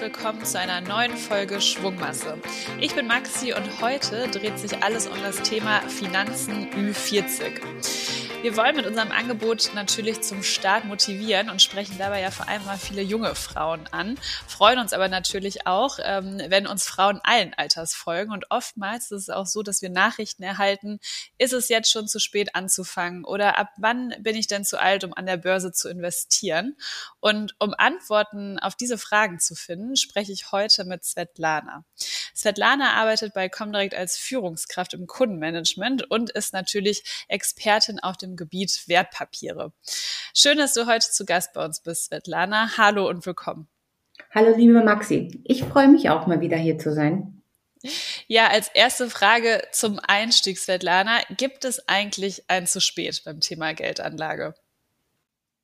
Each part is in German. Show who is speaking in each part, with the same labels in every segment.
Speaker 1: willkommen zu einer neuen Folge Schwungmasse. Ich bin Maxi und heute dreht sich alles um das Thema Finanzen Ü40. Wir wollen mit unserem Angebot natürlich zum Start motivieren und sprechen dabei ja vor allem mal viele junge Frauen an, freuen uns aber natürlich auch, ähm, wenn uns Frauen allen Alters folgen. Und oftmals ist es auch so, dass wir Nachrichten erhalten, ist es jetzt schon zu spät anzufangen oder ab wann bin ich denn zu alt, um an der Börse zu investieren? Und um Antworten auf diese Fragen zu finden, spreche ich heute mit Svetlana. Svetlana arbeitet bei Comdirect als Führungskraft im Kundenmanagement und ist natürlich Expertin auf dem dem Gebiet Wertpapiere. Schön, dass du heute zu Gast bei uns bist, Svetlana. Hallo und willkommen.
Speaker 2: Hallo, liebe Maxi. Ich freue mich auch mal wieder hier zu sein.
Speaker 1: Ja, als erste Frage zum Einstieg, Svetlana. Gibt es eigentlich ein zu spät beim Thema Geldanlage?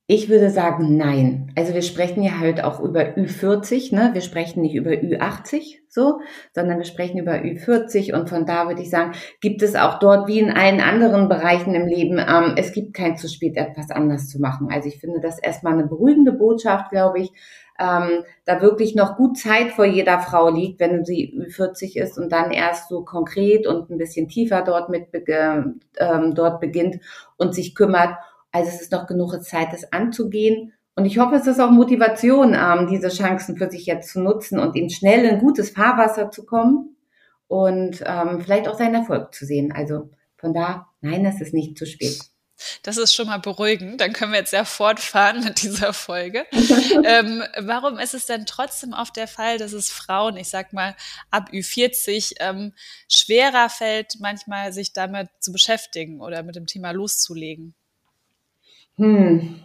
Speaker 2: Ich würde sagen, nein. Also wir sprechen ja halt auch über Ü40, ne? Wir sprechen nicht über Ü80 so, sondern wir sprechen über Ü40 und von da würde ich sagen, gibt es auch dort wie in allen anderen Bereichen im Leben, ähm, es gibt kein zu spät, etwas anders zu machen. Also ich finde das erstmal eine beruhigende Botschaft, glaube ich, ähm, da wirklich noch gut Zeit vor jeder Frau liegt, wenn sie Ü40 ist und dann erst so konkret und ein bisschen tiefer dort mit ähm, dort beginnt und sich kümmert also es ist noch genug Zeit, das anzugehen. Und ich hoffe, es ist auch Motivation, ähm, diese Chancen für sich jetzt zu nutzen und in schnell in gutes Fahrwasser zu kommen und ähm, vielleicht auch seinen Erfolg zu sehen. Also von da, nein, es ist nicht zu spät.
Speaker 1: Das ist schon mal beruhigend. Dann können wir jetzt ja fortfahren mit dieser Folge. ähm, warum ist es denn trotzdem oft der Fall, dass es Frauen, ich sag mal ab Ü40, ähm, schwerer fällt, manchmal sich damit zu beschäftigen oder mit dem Thema loszulegen?
Speaker 2: Hm.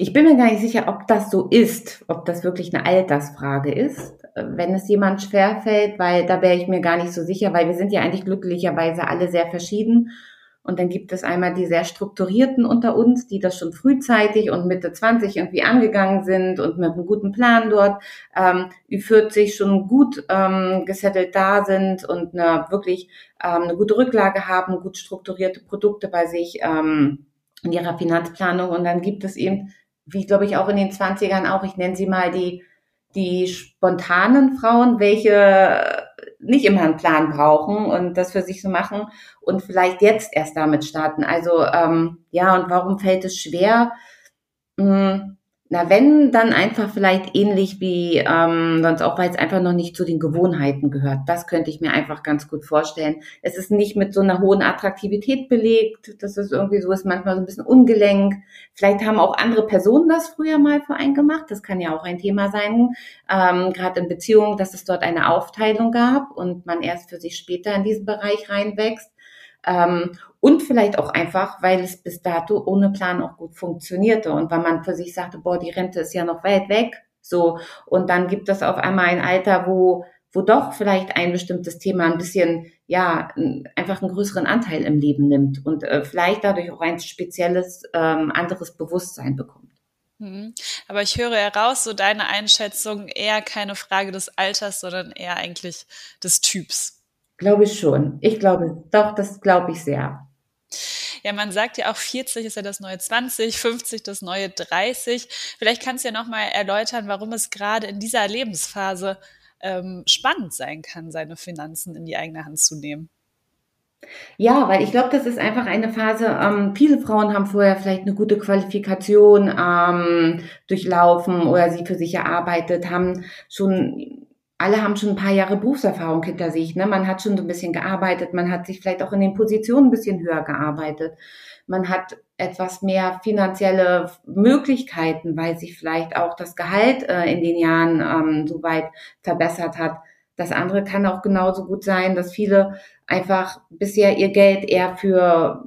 Speaker 2: Ich bin mir gar nicht sicher, ob das so ist, ob das wirklich eine Altersfrage ist, wenn es jemand schwerfällt, weil da wäre ich mir gar nicht so sicher, weil wir sind ja eigentlich glücklicherweise alle sehr verschieden. Und dann gibt es einmal die sehr strukturierten unter uns, die das schon frühzeitig und Mitte 20 irgendwie angegangen sind und mit einem guten Plan dort ähm, Ü40 schon gut ähm, gesettelt da sind und eine, wirklich ähm, eine gute Rücklage haben, gut strukturierte Produkte bei sich. Ähm, in ihrer Finanzplanung. Und dann gibt es eben, wie glaube ich auch in den 20ern auch, ich nenne sie mal die, die spontanen Frauen, welche nicht immer einen Plan brauchen und das für sich so machen und vielleicht jetzt erst damit starten. Also ähm, ja, und warum fällt es schwer? Hm, na, wenn, dann einfach vielleicht ähnlich wie ähm, sonst auch, weil es einfach noch nicht zu den Gewohnheiten gehört. Das könnte ich mir einfach ganz gut vorstellen. Es ist nicht mit so einer hohen Attraktivität belegt. Das ist irgendwie so, ist manchmal so ein bisschen ungelenk. Vielleicht haben auch andere Personen das früher mal für einen gemacht. Das kann ja auch ein Thema sein, ähm, gerade in Beziehungen, dass es dort eine Aufteilung gab und man erst für sich später in diesen Bereich reinwächst. Ähm, und vielleicht auch einfach, weil es bis dato ohne Plan auch gut funktionierte und weil man für sich sagte, boah, die Rente ist ja noch weit weg. So. Und dann gibt es auf einmal ein Alter, wo, wo doch vielleicht ein bestimmtes Thema ein bisschen, ja, einfach einen größeren Anteil im Leben nimmt und äh, vielleicht dadurch auch ein spezielles, ähm, anderes Bewusstsein bekommt.
Speaker 1: Mhm. Aber ich höre heraus, so deine Einschätzung eher keine Frage des Alters, sondern eher eigentlich des Typs.
Speaker 2: Glaube ich schon. Ich glaube, doch, das glaube ich sehr.
Speaker 1: Ja, man sagt ja auch 40 ist ja das neue 20, 50 das neue 30. Vielleicht kannst du ja nochmal erläutern, warum es gerade in dieser Lebensphase ähm, spannend sein kann, seine Finanzen in die eigene Hand zu nehmen.
Speaker 2: Ja, weil ich glaube, das ist einfach eine Phase, ähm, viele Frauen haben vorher vielleicht eine gute Qualifikation ähm, durchlaufen oder sie für sich erarbeitet, haben schon alle haben schon ein paar Jahre Berufserfahrung hinter sich. Ne? Man hat schon so ein bisschen gearbeitet, man hat sich vielleicht auch in den Positionen ein bisschen höher gearbeitet. Man hat etwas mehr finanzielle Möglichkeiten, weil sich vielleicht auch das Gehalt äh, in den Jahren ähm, so weit verbessert hat. Das andere kann auch genauso gut sein, dass viele einfach bisher ihr Geld eher für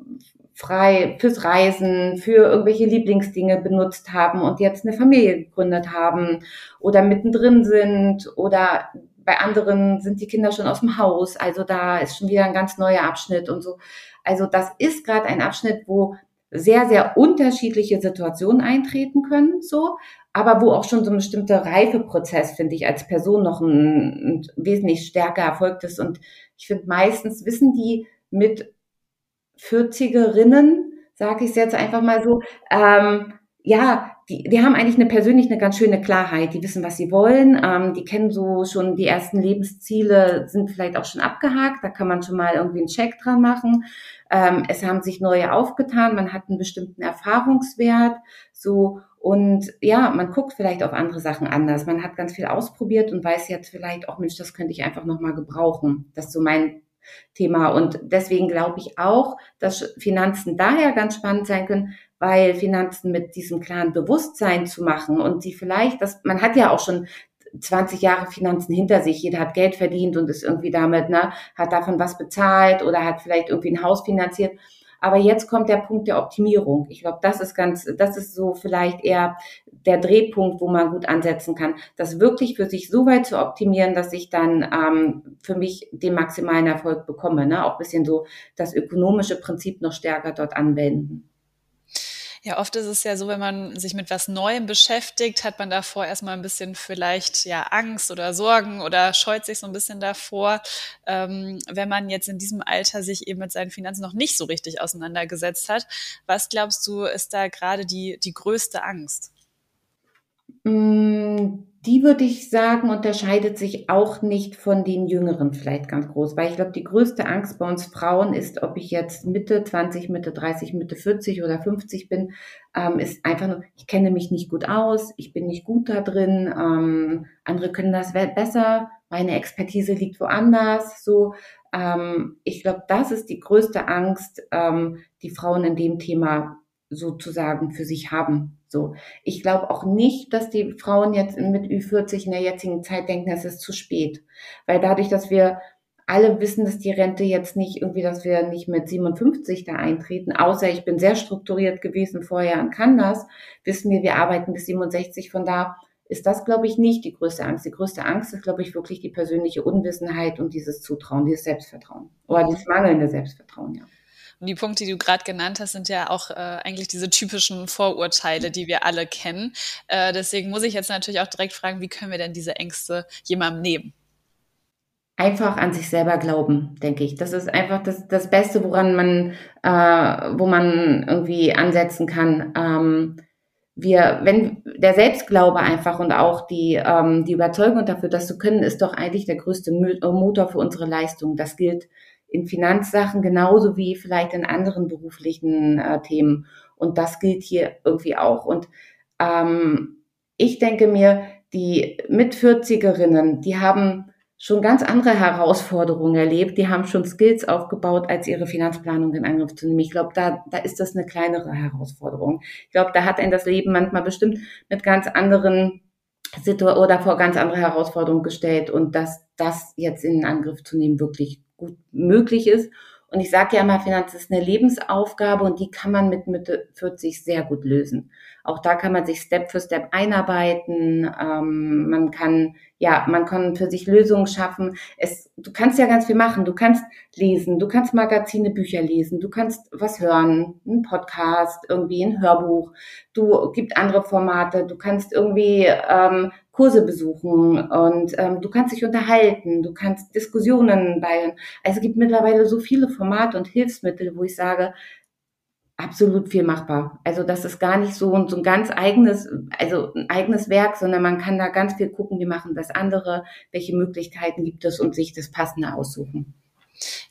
Speaker 2: frei fürs Reisen, für irgendwelche Lieblingsdinge benutzt haben und jetzt eine Familie gegründet haben oder mittendrin sind oder bei anderen sind die Kinder schon aus dem Haus. Also da ist schon wieder ein ganz neuer Abschnitt und so. Also das ist gerade ein Abschnitt, wo sehr, sehr unterschiedliche Situationen eintreten können, so, aber wo auch schon so ein bestimmter Reifeprozess, finde ich, als Person noch ein, ein wesentlich stärker erfolgt ist. Und ich finde, meistens wissen die mit 40erinnen, sage ich es jetzt einfach mal so, ähm, ja, die, die haben eigentlich eine persönlich eine ganz schöne Klarheit. Die wissen, was sie wollen. Ähm, die kennen so schon die ersten Lebensziele, sind vielleicht auch schon abgehakt. Da kann man schon mal irgendwie einen Check dran machen. Ähm, es haben sich neue aufgetan. Man hat einen bestimmten Erfahrungswert. So und ja, man guckt vielleicht auf andere Sachen anders. Man hat ganz viel ausprobiert und weiß jetzt vielleicht auch, Mensch, das könnte ich einfach noch mal gebrauchen. Das ist so mein Thema. Und deswegen glaube ich auch, dass Finanzen daher ganz spannend sein können, weil Finanzen mit diesem klaren Bewusstsein zu machen und sie vielleicht, das, man hat ja auch schon 20 Jahre Finanzen hinter sich, jeder hat Geld verdient und ist irgendwie damit, ne, hat davon was bezahlt oder hat vielleicht irgendwie ein Haus finanziert. Aber jetzt kommt der Punkt der Optimierung. Ich glaube, das ist ganz, das ist so vielleicht eher der Drehpunkt, wo man gut ansetzen kann, das wirklich für sich so weit zu optimieren, dass ich dann ähm, für mich den maximalen Erfolg bekomme. Ne? Auch bisschen so das ökonomische Prinzip noch stärker dort anwenden.
Speaker 1: Ja, oft ist es ja so, wenn man sich mit was Neuem beschäftigt, hat man davor erstmal ein bisschen vielleicht ja Angst oder Sorgen oder scheut sich so ein bisschen davor. Ähm, wenn man jetzt in diesem Alter sich eben mit seinen Finanzen noch nicht so richtig auseinandergesetzt hat, was glaubst du, ist da gerade die, die größte Angst?
Speaker 2: Mm, die würde ich sagen, unterscheidet sich auch nicht von den Jüngeren vielleicht ganz groß, weil ich glaube, die größte Angst bei uns Frauen ist, ob ich jetzt Mitte 20, Mitte 30, Mitte 40 oder 50 bin, ähm, ist einfach nur, ich kenne mich nicht gut aus, ich bin nicht gut da drin, ähm, andere können das besser, meine Expertise liegt woanders, so. Ähm, ich glaube, das ist die größte Angst, die Frauen in dem Thema sozusagen für sich haben. So. Ich glaube auch nicht, dass die Frauen jetzt mit Ü40 in der jetzigen Zeit denken, es ist zu spät. Weil dadurch, dass wir alle wissen, dass die Rente jetzt nicht irgendwie, dass wir nicht mit 57 da eintreten, außer ich bin sehr strukturiert gewesen vorher und kann das, wissen wir, wir arbeiten bis 67. Von da ist das, glaube ich, nicht die größte Angst. Die größte Angst ist, glaube ich, wirklich die persönliche Unwissenheit und dieses Zutrauen, dieses Selbstvertrauen. Oder dieses mangelnde Selbstvertrauen, ja.
Speaker 1: Die Punkte, die du gerade genannt hast, sind ja auch äh, eigentlich diese typischen Vorurteile, die wir alle kennen. Äh, deswegen muss ich jetzt natürlich auch direkt fragen, wie können wir denn diese Ängste jemandem nehmen?
Speaker 2: Einfach an sich selber glauben, denke ich. Das ist einfach das, das Beste, woran man, äh, wo man irgendwie ansetzen kann. Ähm, wir, wenn der Selbstglaube einfach und auch die, ähm, die Überzeugung dafür, das zu können, ist doch eigentlich der größte Motor für unsere Leistung. Das gilt in Finanzsachen genauso wie vielleicht in anderen beruflichen äh, Themen. Und das gilt hier irgendwie auch. Und ähm, ich denke mir, die Mit-40erinnen, die haben schon ganz andere Herausforderungen erlebt. Die haben schon Skills aufgebaut, als ihre Finanzplanung in Angriff zu nehmen. Ich glaube, da, da ist das eine kleinere Herausforderung. Ich glaube, da hat ein das Leben manchmal bestimmt mit ganz anderen Situationen oder vor ganz andere Herausforderungen gestellt und dass das jetzt in Angriff zu nehmen wirklich gut möglich ist. Und ich sage ja immer, Finanz ist eine Lebensaufgabe und die kann man mit Mitte 40 sehr gut lösen. Auch da kann man sich Step für Step einarbeiten. Ähm, man kann, ja, man kann für sich Lösungen schaffen. Es, du kannst ja ganz viel machen. Du kannst lesen, du kannst Magazine, Bücher lesen, du kannst was hören, ein Podcast, irgendwie ein Hörbuch. Du gibt andere Formate. Du kannst irgendwie ähm, Kurse besuchen und ähm, du kannst dich unterhalten, du kannst Diskussionen bei. Also es gibt mittlerweile so viele Formate und Hilfsmittel, wo ich sage, absolut viel machbar. Also das ist gar nicht so, so ein ganz eigenes, also ein eigenes Werk, sondern man kann da ganz viel gucken, wie machen das andere, welche Möglichkeiten gibt es und sich das Passende aussuchen.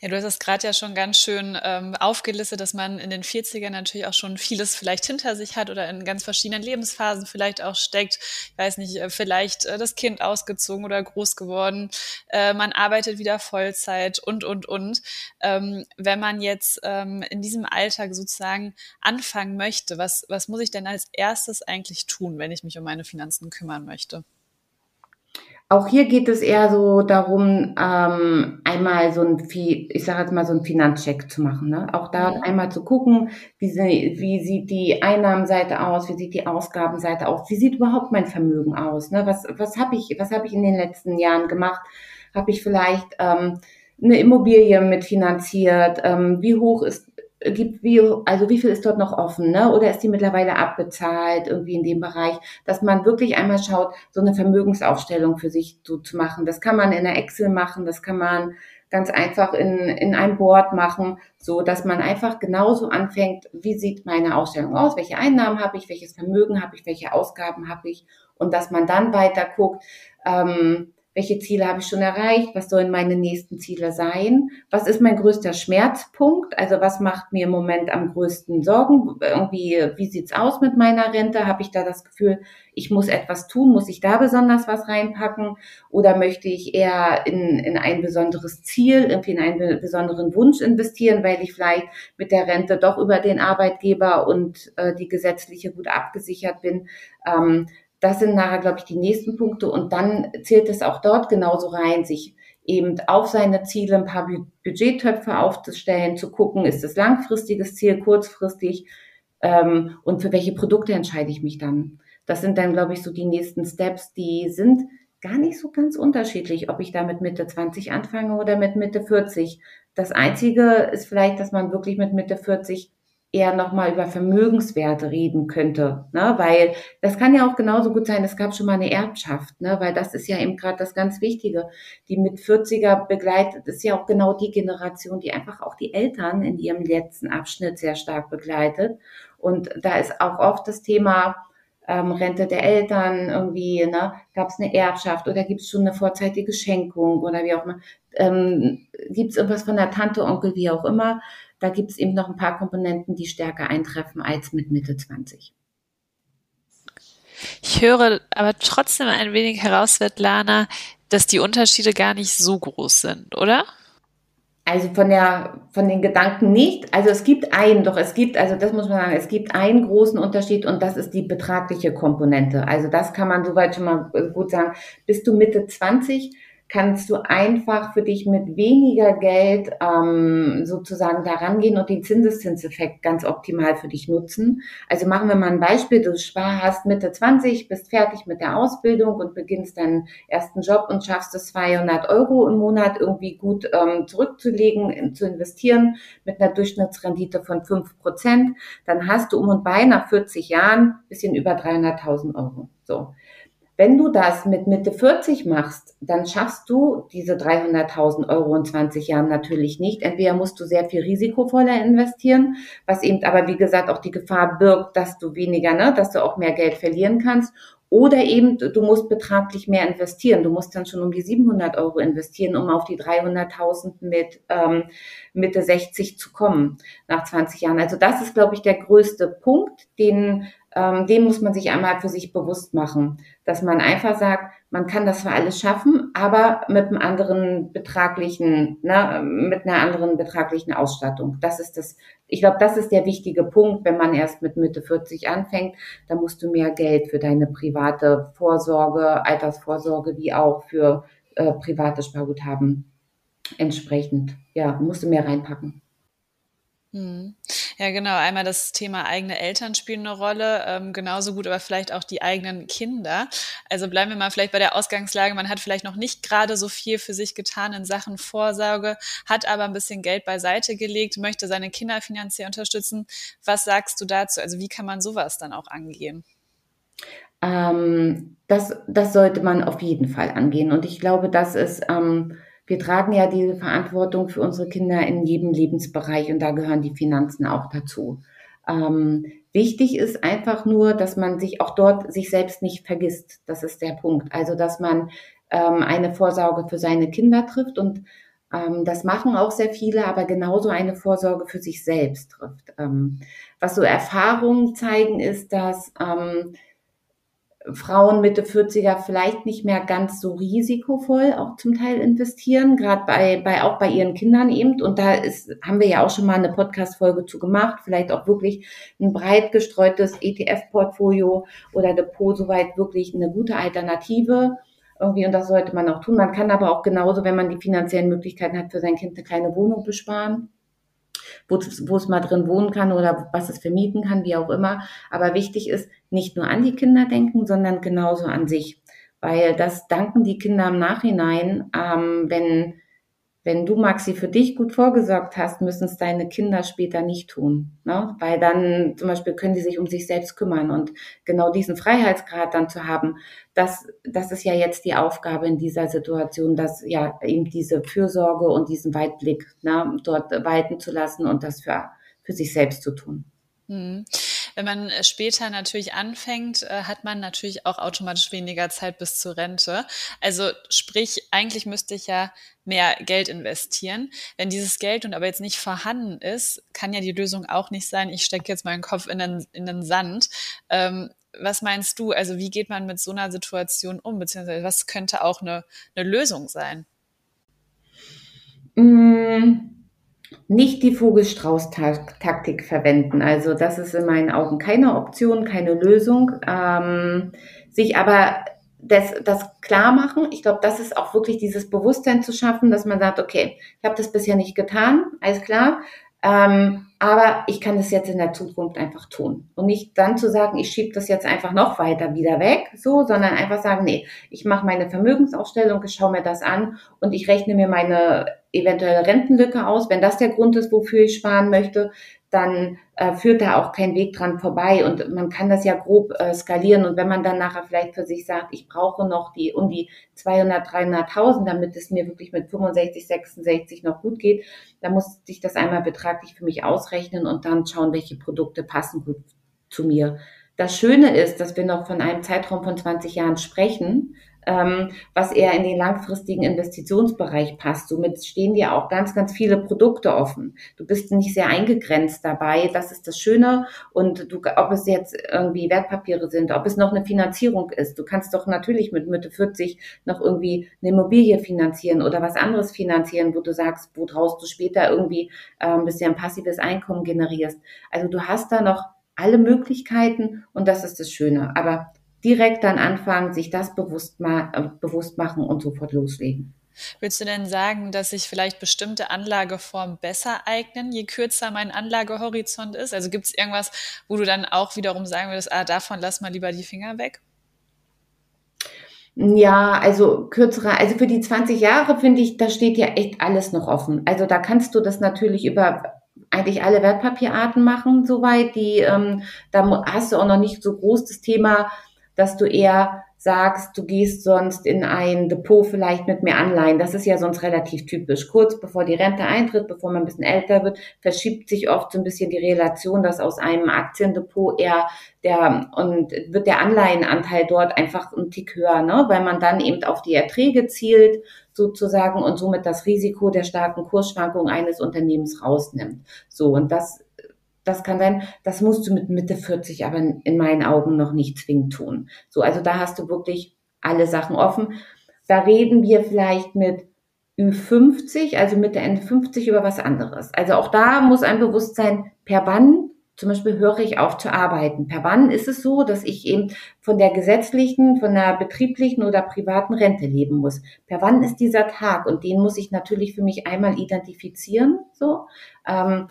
Speaker 1: Ja, du hast es gerade ja schon ganz schön ähm, aufgelistet, dass man in den 40ern natürlich auch schon vieles vielleicht hinter sich hat oder in ganz verschiedenen Lebensphasen vielleicht auch steckt. Ich weiß nicht, äh, vielleicht äh, das Kind ausgezogen oder groß geworden. Äh, man arbeitet wieder Vollzeit und, und, und. Ähm, wenn man jetzt ähm, in diesem Alltag sozusagen anfangen möchte, was, was muss ich denn als erstes eigentlich tun, wenn ich mich um meine Finanzen kümmern möchte?
Speaker 2: Auch hier geht es eher so darum, ähm, einmal so ein, ich sage jetzt mal so ein Finanzcheck zu machen. Ne? Auch da mhm. einmal zu gucken, wie, wie sieht die Einnahmenseite aus, wie sieht die Ausgabenseite aus, wie sieht überhaupt mein Vermögen aus? Ne? Was, was habe ich, was habe ich in den letzten Jahren gemacht? Habe ich vielleicht ähm, eine Immobilie mitfinanziert? Ähm, wie hoch ist gibt, wie, also wie viel ist dort noch offen, ne? Oder ist die mittlerweile abbezahlt, irgendwie in dem Bereich, dass man wirklich einmal schaut, so eine Vermögensaufstellung für sich so zu machen. Das kann man in der Excel machen, das kann man ganz einfach in, in ein Board machen, so dass man einfach genauso anfängt, wie sieht meine Ausstellung aus, welche Einnahmen habe ich, welches Vermögen habe ich, welche Ausgaben habe ich und dass man dann weiter guckt, ähm, welche Ziele habe ich schon erreicht, was sollen meine nächsten Ziele sein, was ist mein größter Schmerzpunkt, also was macht mir im Moment am größten Sorgen, irgendwie, wie sieht's aus mit meiner Rente, habe ich da das Gefühl, ich muss etwas tun, muss ich da besonders was reinpacken? Oder möchte ich eher in, in ein besonderes Ziel, irgendwie in einen besonderen Wunsch investieren, weil ich vielleicht mit der Rente doch über den Arbeitgeber und äh, die gesetzliche gut abgesichert bin. Ähm, das sind nachher, glaube ich, die nächsten Punkte. Und dann zählt es auch dort genauso rein, sich eben auf seine Ziele ein paar Budgettöpfe aufzustellen, zu gucken, ist es langfristiges Ziel, kurzfristig ähm, und für welche Produkte entscheide ich mich dann. Das sind dann, glaube ich, so die nächsten Steps, die sind gar nicht so ganz unterschiedlich, ob ich da mit Mitte 20 anfange oder mit Mitte 40. Das Einzige ist vielleicht, dass man wirklich mit Mitte 40 eher nochmal über Vermögenswerte reden könnte, ne? weil das kann ja auch genauso gut sein, es gab schon mal eine Erbschaft, ne? weil das ist ja eben gerade das ganz Wichtige. Die mit 40er begleitet ist ja auch genau die Generation, die einfach auch die Eltern in ihrem letzten Abschnitt sehr stark begleitet. Und da ist auch oft das Thema ähm, Rente der Eltern irgendwie, ne? gab es eine Erbschaft oder gibt es schon eine vorzeitige Schenkung oder wie auch immer, ähm, gibt es irgendwas von der Tante, Onkel, wie auch immer da gibt es eben noch ein paar Komponenten, die stärker eintreffen als mit Mitte 20.
Speaker 1: Ich höre aber trotzdem ein wenig heraus, Svetlana, dass die Unterschiede gar nicht so groß sind, oder?
Speaker 2: Also von der, von den Gedanken nicht. Also es gibt einen, doch es gibt, also das muss man sagen, es gibt einen großen Unterschied und das ist die betragliche Komponente. Also das kann man soweit schon mal gut sagen. Bist du Mitte 20, kannst du einfach für dich mit weniger Geld ähm, sozusagen daran gehen und den Zinseszinseffekt ganz optimal für dich nutzen. Also machen wir mal ein Beispiel. Du hast Mitte 20, bist fertig mit der Ausbildung und beginnst deinen ersten Job und schaffst es 200 Euro im Monat irgendwie gut ähm, zurückzulegen, zu investieren mit einer Durchschnittsrendite von 5 Prozent. Dann hast du um und bei nach 40 Jahren bisschen über 300.000 Euro. So. Wenn du das mit Mitte 40 machst, dann schaffst du diese 300.000 Euro in 20 Jahren natürlich nicht. Entweder musst du sehr viel risikovoller investieren, was eben aber wie gesagt auch die Gefahr birgt, dass du weniger, ne, dass du auch mehr Geld verlieren kannst. Oder eben, du musst betraglich mehr investieren. Du musst dann schon um die 700 Euro investieren, um auf die 300.000 mit ähm, Mitte 60 zu kommen nach 20 Jahren. Also das ist, glaube ich, der größte Punkt, den, ähm, den muss man sich einmal für sich bewusst machen, dass man einfach sagt, man kann das zwar alles schaffen, aber mit einem anderen betraglichen, ne, mit einer anderen betraglichen Ausstattung. Das ist das, ich glaube, das ist der wichtige Punkt, wenn man erst mit Mitte 40 anfängt, da musst du mehr Geld für deine private Vorsorge, Altersvorsorge, wie auch für äh, private Sparguthaben entsprechend, ja, musst du mehr reinpacken.
Speaker 1: Hm. Ja, genau. Einmal das Thema eigene Eltern spielen eine Rolle, ähm, genauso gut, aber vielleicht auch die eigenen Kinder. Also bleiben wir mal vielleicht bei der Ausgangslage. Man hat vielleicht noch nicht gerade so viel für sich getan in Sachen Vorsorge, hat aber ein bisschen Geld beiseite gelegt, möchte seine Kinder finanziell unterstützen. Was sagst du dazu? Also wie kann man sowas dann auch angehen?
Speaker 2: Ähm, das, das sollte man auf jeden Fall angehen. Und ich glaube, das ist ähm, wir tragen ja diese Verantwortung für unsere Kinder in jedem Lebensbereich und da gehören die Finanzen auch dazu. Ähm, wichtig ist einfach nur, dass man sich auch dort sich selbst nicht vergisst. Das ist der Punkt. Also, dass man ähm, eine Vorsorge für seine Kinder trifft und ähm, das machen auch sehr viele, aber genauso eine Vorsorge für sich selbst trifft. Ähm, was so Erfahrungen zeigen, ist, dass ähm, Frauen Mitte 40er vielleicht nicht mehr ganz so risikovoll auch zum Teil investieren, gerade bei, bei auch bei ihren Kindern eben. Und da ist, haben wir ja auch schon mal eine Podcast-Folge zu gemacht, vielleicht auch wirklich ein breit gestreutes ETF-Portfolio oder Depot soweit wirklich eine gute Alternative. Irgendwie, und das sollte man auch tun. Man kann aber auch genauso, wenn man die finanziellen Möglichkeiten hat, für sein Kind eine kleine Wohnung besparen wo, wo es mal drin wohnen kann oder was es vermieten kann, wie auch immer. Aber wichtig ist, nicht nur an die Kinder denken, sondern genauso an sich. Weil das danken die Kinder im Nachhinein, ähm, wenn wenn du, Maxi, für dich gut vorgesorgt hast, müssen es deine Kinder später nicht tun. Ne? Weil dann zum Beispiel können die sich um sich selbst kümmern und genau diesen Freiheitsgrad dann zu haben, das, das ist ja jetzt die Aufgabe in dieser Situation, dass ja eben diese Fürsorge und diesen Weitblick ne, dort walten zu lassen und das für, für sich selbst zu tun.
Speaker 1: Hm. Wenn man äh, später natürlich anfängt, äh, hat man natürlich auch automatisch weniger Zeit bis zur Rente. Also sprich, eigentlich müsste ich ja mehr Geld investieren. Wenn dieses Geld nun aber jetzt nicht vorhanden ist, kann ja die Lösung auch nicht sein, ich stecke jetzt meinen Kopf in den, in den Sand. Ähm, was meinst du? Also wie geht man mit so einer Situation um? Beziehungsweise was könnte auch eine, eine Lösung sein?
Speaker 2: Mmh nicht die Vogelstrauß-Taktik verwenden. Also das ist in meinen Augen keine Option, keine Lösung. Ähm, sich aber das, das klar machen, ich glaube, das ist auch wirklich dieses Bewusstsein zu schaffen, dass man sagt, okay, ich habe das bisher nicht getan, alles klar, ähm, aber ich kann das jetzt in der Zukunft einfach tun. Und nicht dann zu sagen, ich schiebe das jetzt einfach noch weiter wieder weg, so, sondern einfach sagen, nee, ich mache meine Vermögensaufstellung, ich schaue mir das an und ich rechne mir meine eventuelle Rentenlücke aus. Wenn das der Grund ist, wofür ich sparen möchte, dann äh, führt da auch kein Weg dran vorbei. Und man kann das ja grob äh, skalieren. Und wenn man dann nachher vielleicht für sich sagt, ich brauche noch die um die 200, 300.000, damit es mir wirklich mit 65, 66 noch gut geht, dann muss ich das einmal betraglich für mich ausrechnen und dann schauen, welche Produkte passen gut zu mir. Das Schöne ist, dass wir noch von einem Zeitraum von 20 Jahren sprechen ähm, was eher in den langfristigen Investitionsbereich passt. Somit stehen dir auch ganz, ganz viele Produkte offen. Du bist nicht sehr eingegrenzt dabei. Das ist das Schöne. Und du, ob es jetzt irgendwie Wertpapiere sind, ob es noch eine Finanzierung ist. Du kannst doch natürlich mit Mitte 40 noch irgendwie eine Immobilie finanzieren oder was anderes finanzieren, wo du sagst, wo draus du später irgendwie äh, ein bisschen passives Einkommen generierst. Also du hast da noch alle Möglichkeiten und das ist das Schöne. Aber direkt dann anfangen, sich das bewusst, ma äh, bewusst machen und sofort loslegen.
Speaker 1: Willst du denn sagen, dass sich vielleicht bestimmte Anlageformen besser eignen, je kürzer mein Anlagehorizont ist? Also gibt es irgendwas, wo du dann auch wiederum sagen würdest, ah, davon lass mal lieber die Finger weg?
Speaker 2: Ja, also kürzere, also für die 20 Jahre finde ich, da steht ja echt alles noch offen. Also da kannst du das natürlich über eigentlich alle Wertpapierarten machen, soweit. Die, ähm, da hast du auch noch nicht so groß das Thema, dass du eher sagst, du gehst sonst in ein Depot vielleicht mit mehr Anleihen. Das ist ja sonst relativ typisch. Kurz bevor die Rente eintritt, bevor man ein bisschen älter wird, verschiebt sich oft so ein bisschen die Relation, dass aus einem Aktiendepot eher der und wird der Anleihenanteil dort einfach ein Tick höher, ne? weil man dann eben auf die Erträge zielt sozusagen und somit das Risiko der starken Kursschwankung eines Unternehmens rausnimmt. So und das das kann sein, das musst du mit Mitte 40 aber in meinen Augen noch nicht zwingend tun. So, also da hast du wirklich alle Sachen offen. Da reden wir vielleicht mit Ü50, also Mitte, Ende 50 über was anderes. Also auch da muss ein Bewusstsein, per wann zum Beispiel höre ich auf zu arbeiten. Per wann ist es so, dass ich eben von der gesetzlichen, von der betrieblichen oder privaten Rente leben muss? Per wann ist dieser Tag? Und den muss ich natürlich für mich einmal identifizieren. So. Ähm,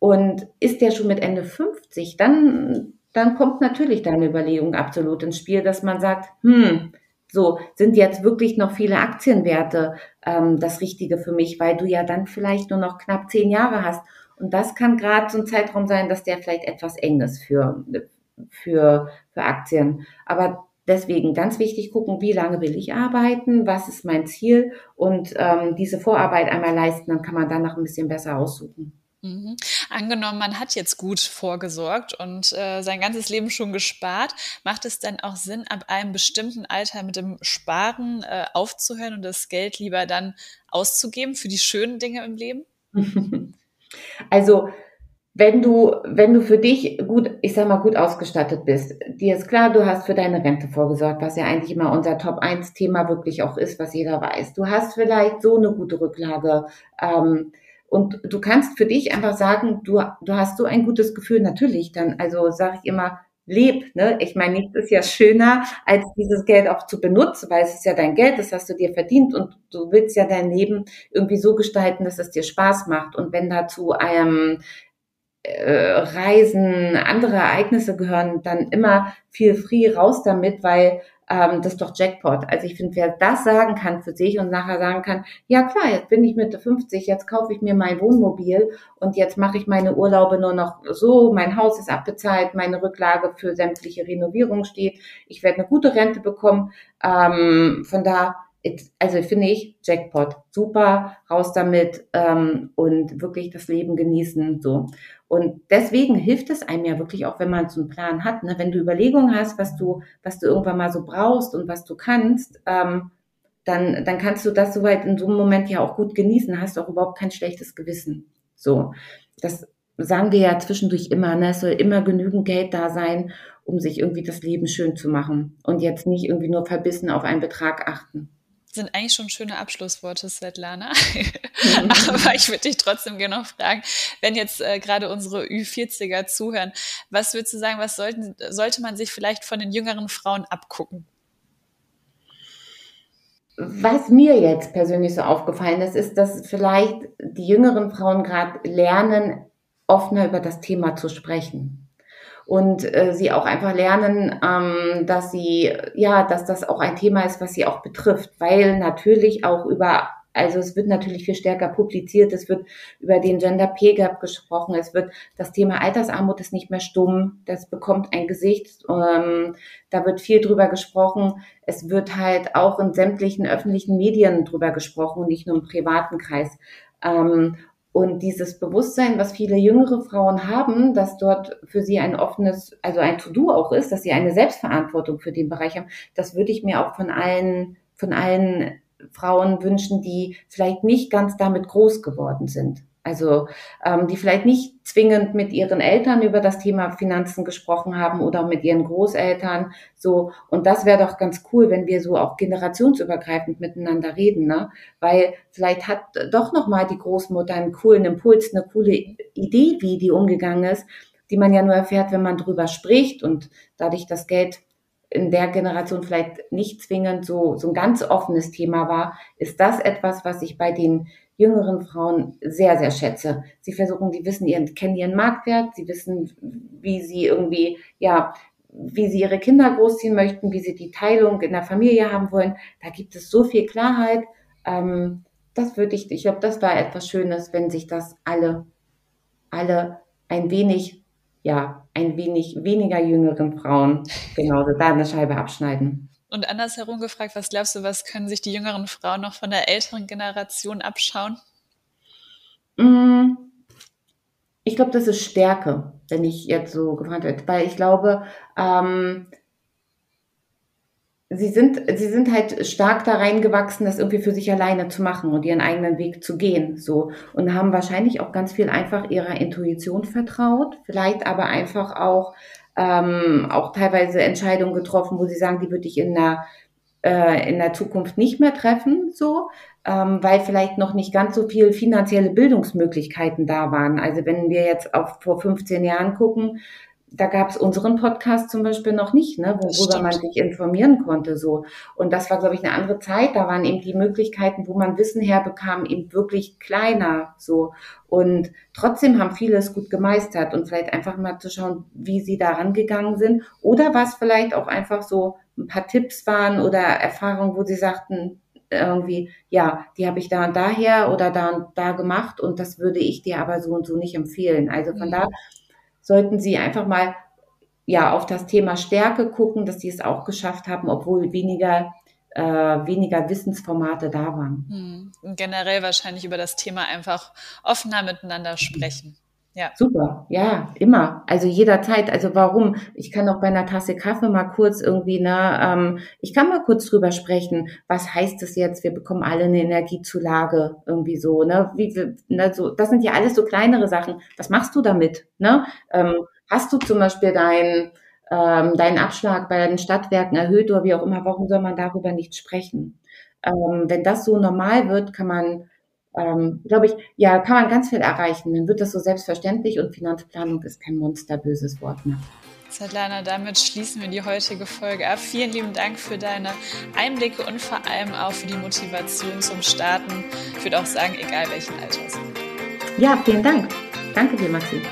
Speaker 2: und ist der schon mit Ende 50, dann, dann kommt natürlich deine Überlegung absolut ins Spiel, dass man sagt, hm, so, sind jetzt wirklich noch viele Aktienwerte ähm, das Richtige für mich, weil du ja dann vielleicht nur noch knapp zehn Jahre hast. Und das kann gerade so ein Zeitraum sein, dass der vielleicht etwas eng ist für, für, für Aktien. Aber deswegen ganz wichtig gucken, wie lange will ich arbeiten, was ist mein Ziel und ähm, diese Vorarbeit einmal leisten, dann kann man danach ein bisschen besser aussuchen.
Speaker 1: Mhm. Angenommen, man hat jetzt gut vorgesorgt und äh, sein ganzes Leben schon gespart, macht es dann auch Sinn, ab einem bestimmten Alter mit dem Sparen äh, aufzuhören und das Geld lieber dann auszugeben für die schönen Dinge im Leben?
Speaker 2: Also wenn du, wenn du für dich gut, ich sag mal, gut ausgestattet bist, dir ist klar, du hast für deine Rente vorgesorgt, was ja eigentlich immer unser Top 1 Thema wirklich auch ist, was jeder weiß. Du hast vielleicht so eine gute Rücklage, ähm, und du kannst für dich einfach sagen, du, du hast so ein gutes Gefühl, natürlich, dann, also sage ich immer, leb, ne? Ich meine, nichts ist ja schöner, als dieses Geld auch zu benutzen, weil es ist ja dein Geld, das hast du dir verdient und du willst ja dein Leben irgendwie so gestalten, dass es dir Spaß macht. Und wenn dazu ähm, äh, Reisen, andere Ereignisse gehören dann immer viel free raus damit, weil ähm, das ist doch Jackpot. Also ich finde, wer das sagen kann für sich und nachher sagen kann, ja klar, jetzt bin ich Mitte 50, jetzt kaufe ich mir mein Wohnmobil und jetzt mache ich meine Urlaube nur noch so, mein Haus ist abbezahlt, meine Rücklage für sämtliche Renovierung steht, ich werde eine gute Rente bekommen. Ähm, von da also finde ich, Jackpot, super, raus damit ähm, und wirklich das Leben genießen. so. Und deswegen hilft es einem ja wirklich auch, wenn man so einen Plan hat. Ne? Wenn du Überlegungen hast, was du, was du irgendwann mal so brauchst und was du kannst, ähm, dann, dann kannst du das soweit in so einem Moment ja auch gut genießen, hast auch überhaupt kein schlechtes Gewissen. So, das sagen wir ja zwischendurch immer, ne? es soll immer genügend Geld da sein, um sich irgendwie das Leben schön zu machen und jetzt nicht irgendwie nur verbissen auf einen Betrag achten
Speaker 1: sind eigentlich schon schöne Abschlussworte, Svetlana. Aber ich würde dich trotzdem gerne noch fragen, wenn jetzt äh, gerade unsere Ü40er zuhören, was würdest du sagen, was sollten, sollte man sich vielleicht von den jüngeren Frauen abgucken?
Speaker 2: Was mir jetzt persönlich so aufgefallen ist, ist, dass vielleicht die jüngeren Frauen gerade lernen, offener über das Thema zu sprechen und äh, sie auch einfach lernen, ähm, dass sie, ja, dass das auch ein Thema ist, was sie auch betrifft, weil natürlich auch über also es wird natürlich viel stärker publiziert, es wird über den Gender Pay Gap gesprochen, es wird das Thema Altersarmut ist nicht mehr stumm, das bekommt ein Gesicht, ähm, da wird viel drüber gesprochen, es wird halt auch in sämtlichen öffentlichen Medien drüber gesprochen, nicht nur im privaten Kreis. Ähm, und dieses Bewusstsein, was viele jüngere Frauen haben, dass dort für sie ein offenes, also ein To-Do auch ist, dass sie eine Selbstverantwortung für den Bereich haben, das würde ich mir auch von allen, von allen Frauen wünschen, die vielleicht nicht ganz damit groß geworden sind. Also ähm, die vielleicht nicht zwingend mit ihren Eltern über das Thema Finanzen gesprochen haben oder mit ihren Großeltern. So und das wäre doch ganz cool, wenn wir so auch generationsübergreifend miteinander reden, ne? Weil vielleicht hat doch noch mal die Großmutter einen coolen Impuls, eine coole Idee, wie die umgegangen ist, die man ja nur erfährt, wenn man drüber spricht und dadurch das Geld in der Generation vielleicht nicht zwingend so, so ein ganz offenes Thema war, ist das etwas, was ich bei den jüngeren Frauen sehr, sehr schätze. Sie versuchen, die wissen ihren, kennen ihren Marktwert, sie wissen, wie sie irgendwie, ja, wie sie ihre Kinder großziehen möchten, wie sie die Teilung in der Familie haben wollen. Da gibt es so viel Klarheit. Ähm, das würde ich, ich glaube, das war etwas Schönes, wenn sich das alle, alle ein wenig, ja, ein wenig weniger jüngeren Frauen genauso da eine Scheibe abschneiden.
Speaker 1: Und andersherum gefragt, was glaubst du, was können sich die jüngeren Frauen noch von der älteren Generation abschauen?
Speaker 2: Mm, ich glaube, das ist Stärke, wenn ich jetzt so gefragt werde, weil ich glaube, ähm, sie sind, sie sind halt stark da reingewachsen, das irgendwie für sich alleine zu machen und ihren eigenen Weg zu gehen, so. Und haben wahrscheinlich auch ganz viel einfach ihrer Intuition vertraut, vielleicht aber einfach auch ähm, auch teilweise Entscheidungen getroffen, wo sie sagen, die würde ich in der, äh, in der Zukunft nicht mehr treffen, so, ähm, weil vielleicht noch nicht ganz so viel finanzielle Bildungsmöglichkeiten da waren. Also wenn wir jetzt auf vor 15 Jahren gucken, da gab es unseren Podcast zum Beispiel noch nicht, ne, worüber man sich informieren konnte. so. Und das war, glaube ich, eine andere Zeit. Da waren eben die Möglichkeiten, wo man Wissen herbekam, eben wirklich kleiner. so. Und trotzdem haben viele es gut gemeistert und vielleicht einfach mal zu schauen, wie sie da rangegangen sind. Oder was vielleicht auch einfach so ein paar Tipps waren oder Erfahrungen, wo sie sagten, irgendwie, ja, die habe ich da und daher oder da und da gemacht und das würde ich dir aber so und so nicht empfehlen. Also von mhm. da sollten Sie einfach mal ja auf das Thema Stärke gucken, dass Sie es auch geschafft haben, obwohl weniger äh, weniger Wissensformate da waren.
Speaker 1: Hm. Generell wahrscheinlich über das Thema einfach offener miteinander sprechen.
Speaker 2: Ja. Super, ja, immer. Also jederzeit. Also warum? Ich kann auch bei einer Tasse Kaffee mal kurz irgendwie, ne, ähm, ich kann mal kurz drüber sprechen. Was heißt das jetzt? Wir bekommen alle eine Energiezulage irgendwie so, ne? Wie, ne so, das sind ja alles so kleinere Sachen. Was machst du damit? Ne? Ähm, hast du zum Beispiel deinen ähm, deinen Abschlag bei den Stadtwerken erhöht oder wie auch immer? Warum soll man darüber nicht sprechen? Ähm, wenn das so normal wird, kann man ähm, glaube ich, ja, kann man ganz viel erreichen. Dann wird das so selbstverständlich und Finanzplanung ist kein monsterböses Wort mehr.
Speaker 1: Svetlana, damit schließen wir die heutige Folge ab. Vielen lieben Dank für deine Einblicke und vor allem auch für die Motivation zum Starten. Ich würde auch sagen, egal welchen Alters.
Speaker 2: Ja, vielen Dank. Danke dir, Maxi.